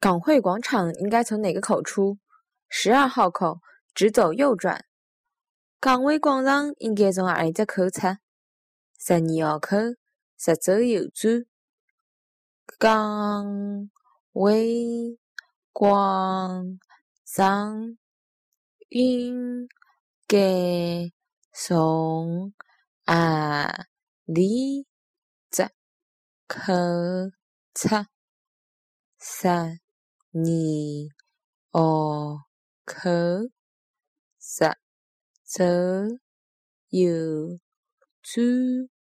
港汇广场应该从哪个口出？十二号口，直走右转。港汇广场应该从哪里只口出？十二号口，直走右转。港汇广场应该从啊里只口出？十二号口，直走右转。